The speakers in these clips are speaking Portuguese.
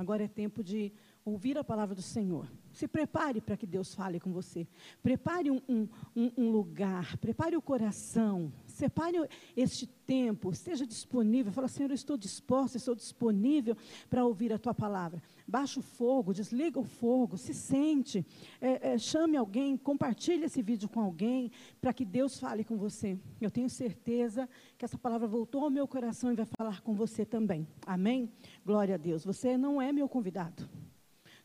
Agora é tempo de ouvir a palavra do Senhor. Se prepare para que Deus fale com você. Prepare um, um, um, lugar, prepare o coração, separe este tempo, esteja disponível. Fala, Senhor, eu estou disposto, estou disponível para ouvir a tua palavra. Baixa o fogo, desliga o fogo, se sente, é, é, chame alguém, compartilhe esse vídeo com alguém, para que Deus fale com você. Eu tenho certeza que essa palavra voltou ao meu coração e vai falar com você também. Amém? Glória a Deus. Você não é meu convidado.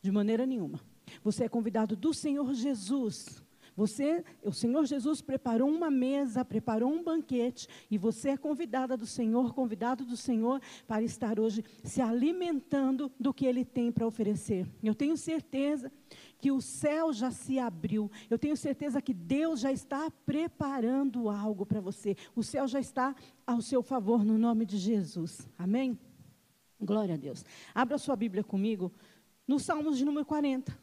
De maneira nenhuma. Você é convidado do Senhor Jesus. Você, o Senhor Jesus preparou uma mesa, preparou um banquete, e você é convidada do Senhor, convidado do Senhor para estar hoje se alimentando do que Ele tem para oferecer. Eu tenho certeza que o céu já se abriu. Eu tenho certeza que Deus já está preparando algo para você. O céu já está ao seu favor no nome de Jesus. Amém? Glória a Deus. Abra sua Bíblia comigo no Salmos de número 40.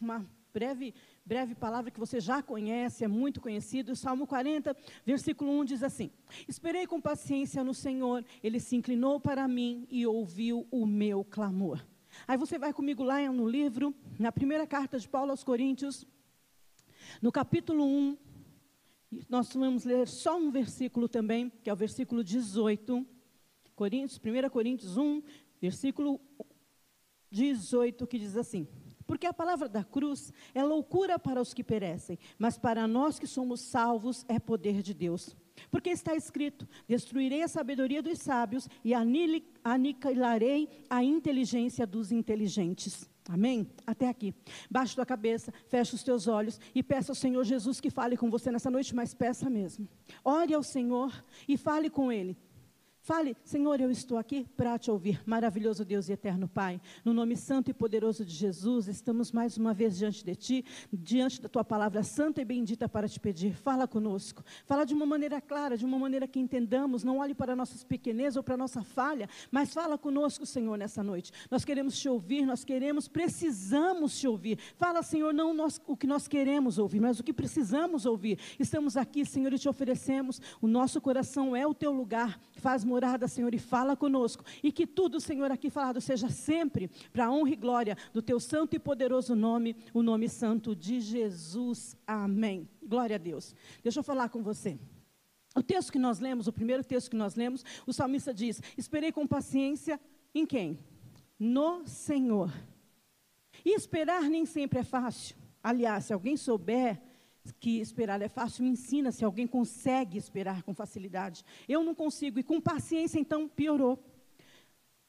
Uma breve, breve palavra que você já conhece, é muito conhecido. Salmo 40, versículo 1 diz assim: Esperei com paciência no Senhor, ele se inclinou para mim e ouviu o meu clamor. Aí você vai comigo lá no livro, na primeira carta de Paulo aos Coríntios, no capítulo 1, nós vamos ler só um versículo também, que é o versículo 18. Coríntios, 1 Coríntios 1, versículo 18, que diz assim: Porque a palavra da cruz é loucura para os que perecem, mas para nós que somos salvos é poder de Deus. Porque está escrito: Destruirei a sabedoria dos sábios e aniquilarei a inteligência dos inteligentes. Amém? Até aqui. Baixa tua cabeça, fecha os teus olhos e peça ao Senhor Jesus que fale com você nessa noite, mas peça mesmo. Ore ao Senhor e fale com Ele. Fale, Senhor, eu estou aqui para te ouvir. Maravilhoso Deus e eterno Pai, no nome santo e poderoso de Jesus, estamos mais uma vez diante de Ti, diante da Tua palavra santa e bendita para te pedir. Fala conosco. Fala de uma maneira clara, de uma maneira que entendamos. Não olhe para nossas pequenezas ou para nossa falha, mas fala conosco, Senhor, nessa noite. Nós queremos te ouvir, nós queremos, precisamos te ouvir. Fala, Senhor, não nós, o que nós queremos ouvir, mas o que precisamos ouvir. Estamos aqui, Senhor, e te oferecemos. O nosso coração é o Teu lugar. Faz morada, Senhor, e fala conosco. E que tudo, Senhor, aqui falado seja sempre para a honra e glória do teu santo e poderoso nome, o nome santo de Jesus. Amém. Glória a Deus. Deixa eu falar com você. O texto que nós lemos, o primeiro texto que nós lemos, o salmista diz: Esperei com paciência em quem? No Senhor. E esperar nem sempre é fácil. Aliás, se alguém souber que esperar é fácil, me ensina se alguém consegue esperar com facilidade. Eu não consigo, e com paciência, então, piorou.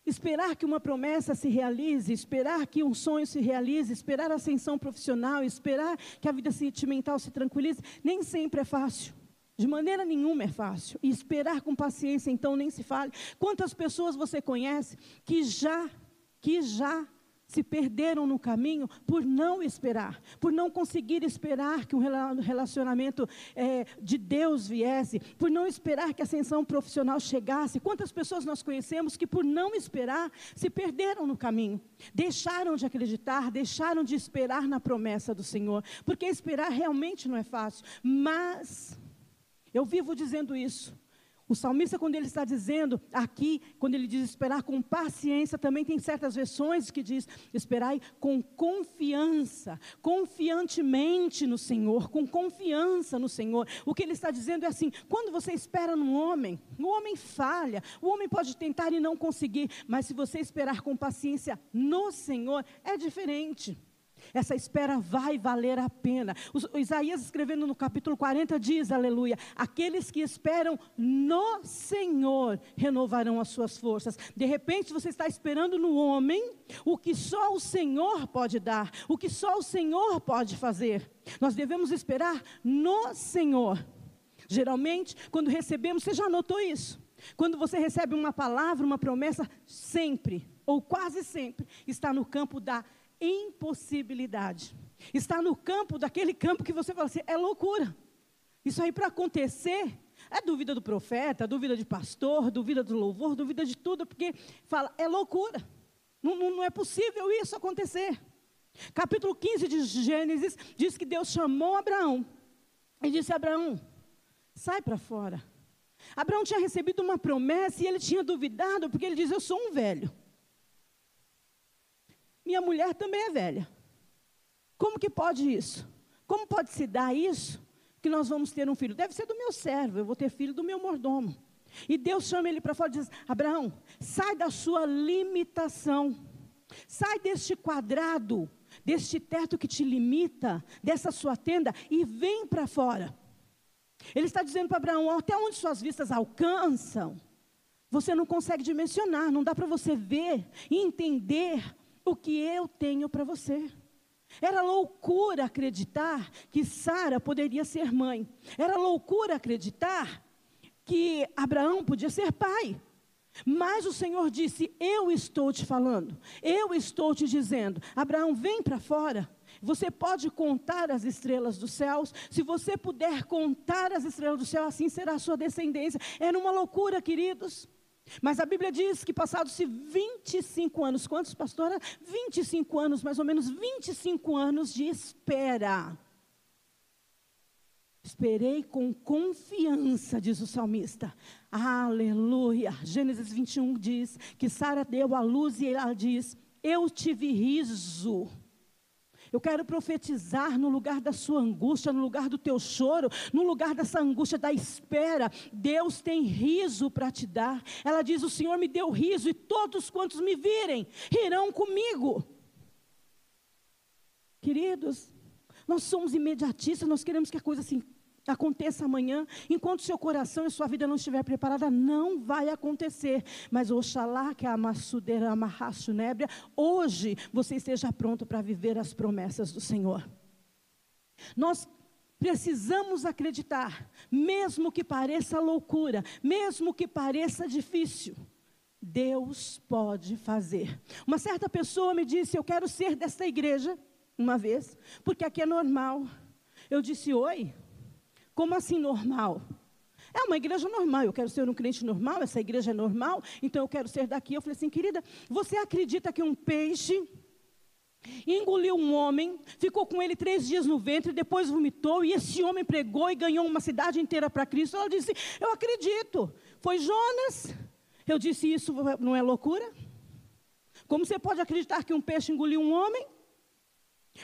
Esperar que uma promessa se realize, esperar que um sonho se realize, esperar a ascensão profissional, esperar que a vida sentimental se tranquilize, nem sempre é fácil. De maneira nenhuma é fácil. E esperar com paciência, então, nem se fale. Quantas pessoas você conhece que já, que já se perderam no caminho por não esperar, por não conseguir esperar que um relacionamento é, de Deus viesse, por não esperar que a ascensão profissional chegasse. Quantas pessoas nós conhecemos que, por não esperar, se perderam no caminho, deixaram de acreditar, deixaram de esperar na promessa do Senhor, porque esperar realmente não é fácil, mas. Eu vivo dizendo isso. O salmista, quando ele está dizendo aqui, quando ele diz esperar com paciência, também tem certas versões que diz esperai com confiança, confiantemente no Senhor, com confiança no Senhor. O que ele está dizendo é assim: quando você espera num homem, o homem falha, o homem pode tentar e não conseguir, mas se você esperar com paciência no Senhor, é diferente. Essa espera vai valer a pena. O, Isaías escrevendo no capítulo 40 diz, aleluia, aqueles que esperam no Senhor renovarão as suas forças. De repente você está esperando no homem o que só o Senhor pode dar, o que só o Senhor pode fazer. Nós devemos esperar no Senhor. Geralmente, quando recebemos, você já notou isso? Quando você recebe uma palavra, uma promessa, sempre, ou quase sempre, está no campo da impossibilidade. Está no campo, daquele campo que você fala assim, é loucura. Isso aí para acontecer, é dúvida do profeta, dúvida de pastor, dúvida do louvor, dúvida de tudo, porque fala, é loucura. Não, não, não é possível isso acontecer. Capítulo 15 de Gênesis diz que Deus chamou Abraão e disse: Abraão, sai para fora. Abraão tinha recebido uma promessa e ele tinha duvidado, porque ele diz: Eu sou um velho. Minha mulher também é velha. Como que pode isso? Como pode se dar isso? Que nós vamos ter um filho? Deve ser do meu servo, eu vou ter filho do meu mordomo. E Deus chama ele para fora e diz: Abraão, sai da sua limitação, sai deste quadrado, deste teto que te limita, dessa sua tenda, e vem para fora. Ele está dizendo para Abraão: até onde suas vistas alcançam, você não consegue dimensionar, não dá para você ver e entender o que eu tenho para você. Era loucura acreditar que Sara poderia ser mãe. Era loucura acreditar que Abraão podia ser pai. Mas o Senhor disse: Eu estou te falando, eu estou te dizendo, Abraão, vem para fora. Você pode contar as estrelas dos céus. Se você puder contar as estrelas do céu, assim será a sua descendência. Era uma loucura, queridos. Mas a Bíblia diz que passados-se 25 anos, quantos, pastora? 25 anos, mais ou menos 25 anos de espera. Esperei com confiança, diz o salmista. Aleluia. Gênesis 21 diz que Sara deu a luz e ela diz: Eu tive riso. Eu quero profetizar no lugar da sua angústia, no lugar do teu choro, no lugar dessa angústia da espera. Deus tem riso para te dar. Ela diz: O Senhor me deu riso e todos quantos me virem rirão comigo. Queridos, nós somos imediatistas, nós queremos que a coisa assim aconteça amanhã, enquanto seu coração e sua vida não estiver preparada, não vai acontecer. Mas oxalá que a amarraço nébria, hoje você esteja pronto para viver as promessas do Senhor. Nós precisamos acreditar, mesmo que pareça loucura, mesmo que pareça difícil. Deus pode fazer. Uma certa pessoa me disse: Eu quero ser desta igreja, uma vez, porque aqui é normal. Eu disse: Oi, como assim normal? É uma igreja normal, eu quero ser um crente normal, essa igreja é normal, então eu quero ser daqui. Eu falei assim, querida, você acredita que um peixe engoliu um homem, ficou com ele três dias no ventre, depois vomitou, e esse homem pregou e ganhou uma cidade inteira para Cristo? Ela disse, eu acredito. Foi Jonas. Eu disse, isso não é loucura? Como você pode acreditar que um peixe engoliu um homem?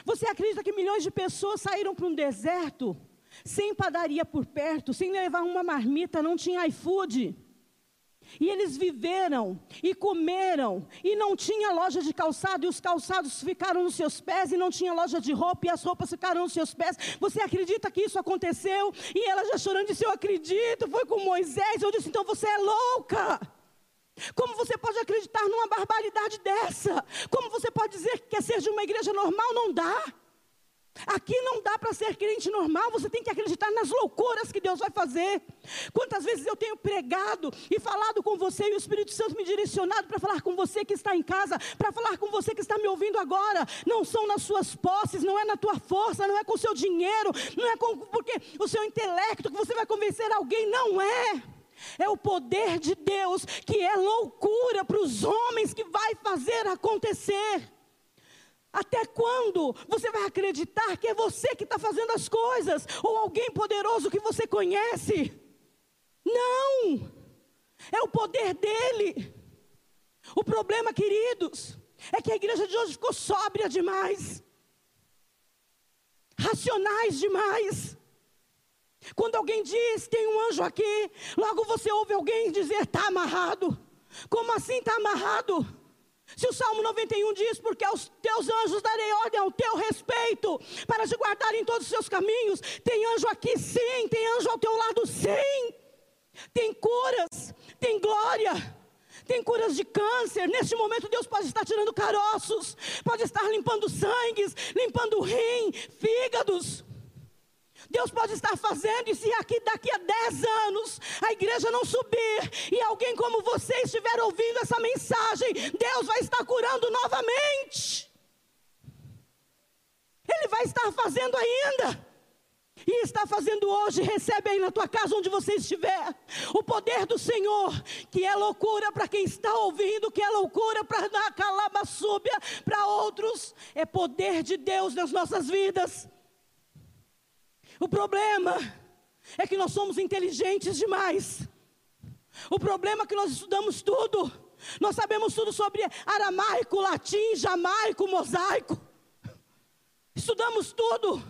Você acredita que milhões de pessoas saíram para um deserto? Sem padaria por perto, sem levar uma marmita, não tinha iFood. E eles viveram e comeram, e não tinha loja de calçado, e os calçados ficaram nos seus pés, e não tinha loja de roupa, e as roupas ficaram nos seus pés. Você acredita que isso aconteceu? E ela já chorando disse: Eu acredito, foi com Moisés. Eu disse: Então você é louca. Como você pode acreditar numa barbaridade dessa? Como você pode dizer que quer ser de uma igreja normal? Não dá. Aqui não dá para ser crente normal, você tem que acreditar nas loucuras que Deus vai fazer. Quantas vezes eu tenho pregado e falado com você e o Espírito Santo me direcionado para falar com você que está em casa, para falar com você que está me ouvindo agora. Não são nas suas posses, não é na tua força, não é com o seu dinheiro, não é com porque o seu intelecto que você vai convencer alguém, não é. É o poder de Deus que é loucura para os homens que vai fazer acontecer. Até quando você vai acreditar que é você que está fazendo as coisas, ou alguém poderoso que você conhece? Não, é o poder dele. O problema, queridos, é que a igreja de hoje ficou sóbria demais, racionais demais. Quando alguém diz, tem um anjo aqui, logo você ouve alguém dizer, está amarrado. Como assim está amarrado? Se o Salmo 91 diz, porque aos teus anjos darei ordem ao teu respeito, para te guardar em todos os seus caminhos, tem anjo aqui sim, tem anjo ao teu lado sim, tem curas, tem glória, tem curas de câncer. Neste momento, Deus pode estar tirando caroços, pode estar limpando sangues, limpando rim, fígados. Deus pode estar fazendo, e se aqui daqui a 10 anos a igreja não subir e alguém como você estiver ouvindo essa mensagem, Deus vai estar curando novamente. Ele vai estar fazendo ainda. E está fazendo hoje, recebe aí na tua casa onde você estiver, o poder do Senhor, que é loucura para quem está ouvindo, que é loucura para dar calaba súbia para outros, é poder de Deus nas nossas vidas. O problema é que nós somos inteligentes demais. O problema é que nós estudamos tudo. Nós sabemos tudo sobre aramaico, latim, jamaico, mosaico. Estudamos tudo.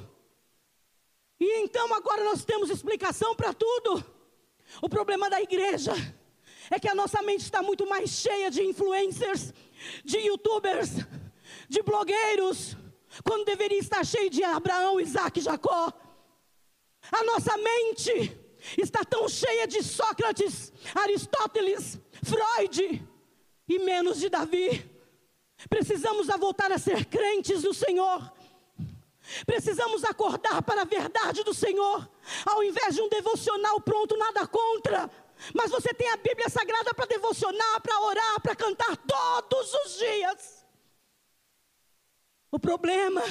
E então agora nós temos explicação para tudo. O problema da igreja é que a nossa mente está muito mais cheia de influencers, de youtubers, de blogueiros, quando deveria estar cheio de Abraão, Isaac e Jacó. A nossa mente está tão cheia de Sócrates, Aristóteles, Freud e menos de Davi. Precisamos voltar a ser crentes do Senhor. Precisamos acordar para a verdade do Senhor, ao invés de um devocional pronto, nada contra. Mas você tem a Bíblia Sagrada para devocionar, para orar, para cantar todos os dias. O problema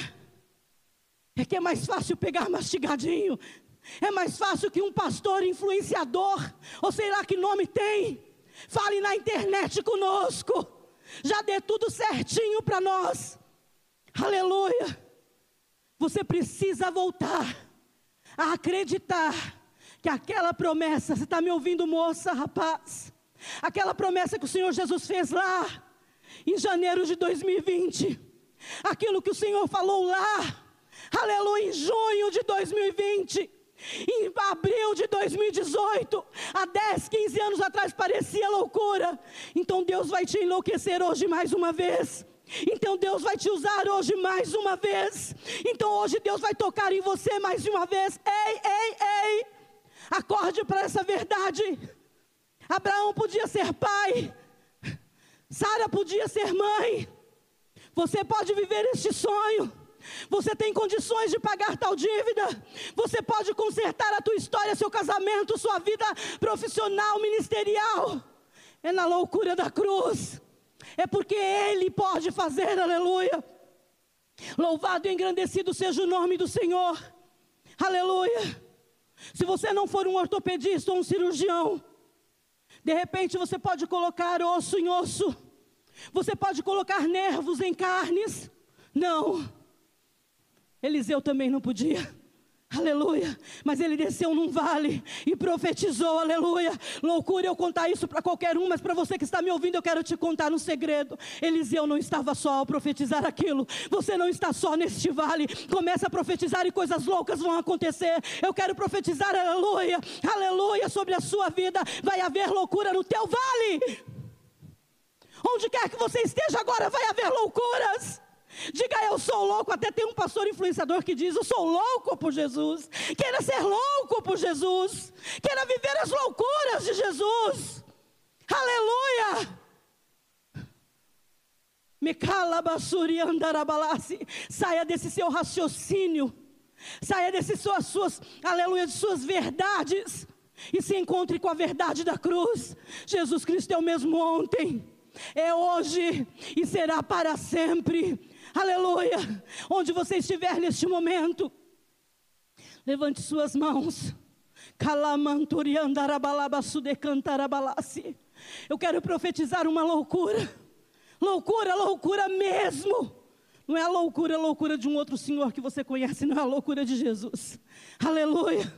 é que é mais fácil pegar mastigadinho, é mais fácil que um pastor influenciador, ou sei lá que nome tem, fale na internet conosco, já dê tudo certinho para nós. Aleluia. Você precisa voltar a acreditar que aquela promessa, você está me ouvindo, moça, rapaz? Aquela promessa que o Senhor Jesus fez lá, em janeiro de 2020, aquilo que o Senhor falou lá, aleluia, em junho de 2020, em abril de 2018, há 10, 15 anos atrás parecia loucura. Então Deus vai te enlouquecer hoje mais uma vez. Então Deus vai te usar hoje mais uma vez. Então hoje Deus vai tocar em você mais uma vez. Ei, ei, ei. Acorde para essa verdade. Abraão podia ser pai. Sara podia ser mãe. Você pode viver este sonho. Você tem condições de pagar tal dívida. Você pode consertar a tua história, seu casamento, sua vida profissional, ministerial. É na loucura da cruz. É porque Ele pode fazer, aleluia. Louvado e engrandecido seja o nome do Senhor. Aleluia. Se você não for um ortopedista ou um cirurgião, de repente você pode colocar osso em osso. Você pode colocar nervos em carnes. Não. Eliseu também não podia. Aleluia. Mas ele desceu num vale e profetizou, aleluia. Loucura eu contar isso para qualquer um, mas para você que está me ouvindo, eu quero te contar um segredo. Eliseu não estava só ao profetizar aquilo. Você não está só neste vale. Começa a profetizar e coisas loucas vão acontecer. Eu quero profetizar, aleluia, aleluia, sobre a sua vida. Vai haver loucura no teu vale. Onde quer que você esteja agora, vai haver loucuras. Diga eu sou louco. Até tem um pastor influenciador que diz: Eu sou louco por Jesus. Queira ser louco por Jesus. Queira viver as loucuras de Jesus. Aleluia. Saia desse seu raciocínio. Saia dessas suas, suas, aleluia, de suas verdades. E se encontre com a verdade da cruz. Jesus Cristo é o mesmo ontem, é hoje e será para sempre. Aleluia. Onde você estiver neste momento, levante suas mãos. Eu quero profetizar uma loucura. Loucura, loucura mesmo. Não é a loucura, a loucura de um outro senhor que você conhece, não é a loucura de Jesus. Aleluia.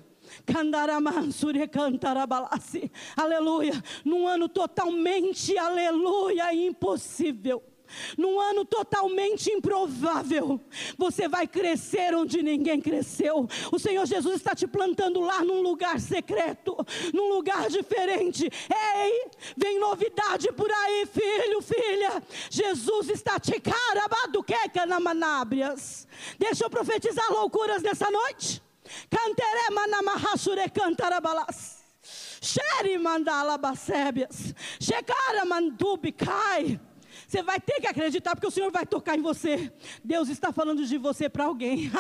Aleluia. Num ano totalmente, aleluia, impossível num ano totalmente improvável, você vai crescer onde ninguém cresceu. O Senhor Jesus está te plantando lá num lugar secreto, num lugar diferente. Ei, vem novidade por aí, filho, filha. Jesus está te carabaduqueca na manábrias. Deixa eu profetizar loucuras nessa noite. Canterema na mahasure cantarabalas. Xeri mandala basébias. Chegara mandubi cai. Você vai ter que acreditar, porque o Senhor vai tocar em você. Deus está falando de você para alguém.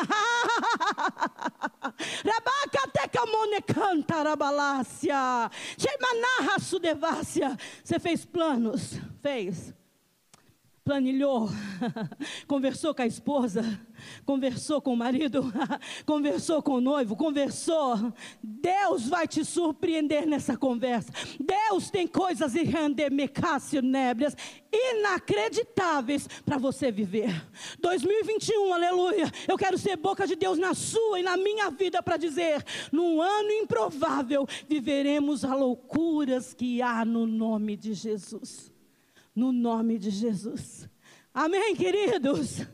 Você fez planos? Fez planilhou, conversou com a esposa, conversou com o marido, conversou com o noivo, conversou. Deus vai te surpreender nessa conversa. Deus tem coisas nébrias inacreditáveis para você viver. 2021, aleluia. Eu quero ser boca de Deus na sua e na minha vida para dizer: num ano improvável viveremos as loucuras que há no nome de Jesus. No nome de Jesus. Amém, queridos?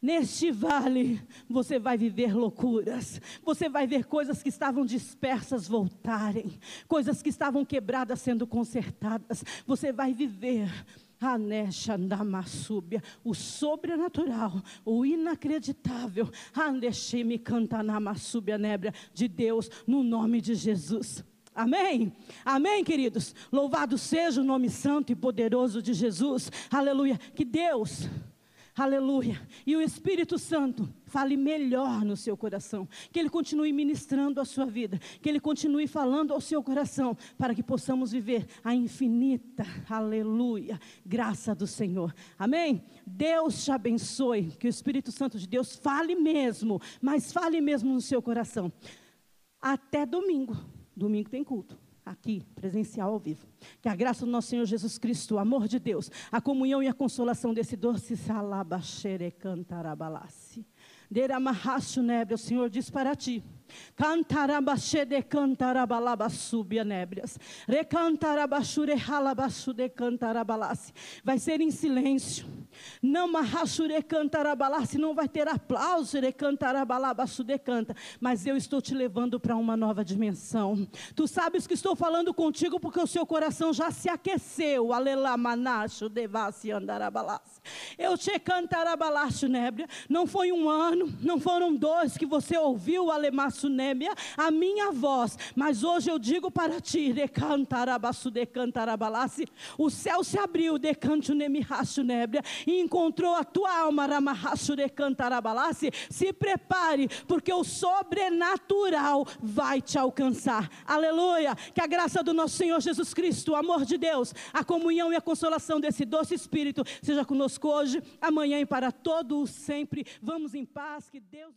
Neste vale, você vai viver loucuras, você vai ver coisas que estavam dispersas voltarem, coisas que estavam quebradas sendo consertadas, você vai viver Anexandamassúbia, o sobrenatural, o inacreditável, Andexime cantanamasúbia nébria de Deus, no nome de Jesus. Amém? Amém, queridos? Louvado seja o nome santo e poderoso de Jesus. Aleluia. Que Deus, aleluia, e o Espírito Santo fale melhor no seu coração. Que Ele continue ministrando a sua vida. Que Ele continue falando ao seu coração. Para que possamos viver a infinita, aleluia, graça do Senhor. Amém? Deus te abençoe. Que o Espírito Santo de Deus fale mesmo, mas fale mesmo no seu coração. Até domingo. Domingo tem culto. Aqui, presencial ao vivo. Que a graça do nosso Senhor Jesus Cristo, o amor de Deus, a comunhão e a consolação desse doce salabaxere cantarabalassi. Deramahachu nebre, o Senhor diz para ti. Cantarabachede cantarabalabasubia nébrias. Recantarabachure halabashude cantarabalassi. Vai ser em silêncio. Não marrachure cantarabalassi. Não vai ter aplauso. Recantarabalabachude canta. Mas eu estou te levando para uma nova dimensão. Tu sabes que estou falando contigo porque o seu coração já se aqueceu. Alelamanacho devassi andarabalassi. Eu te cantarabalacho nébria. Não foi um não foram dois que você ouviu alemar sunébia, a minha voz. Mas hoje eu digo para ti, decantarabaçu, decantarabalasse, o céu se abriu, decanto nemihaço nébria, e encontrou a tua alma, ramahaço, decantarabalasse. Se prepare, porque o sobrenatural vai te alcançar. Aleluia! Que a graça do nosso Senhor Jesus Cristo, o amor de Deus, a comunhão e a consolação desse doce Espírito seja conosco hoje, amanhã e para todo o sempre. Vamos em paz, que Deus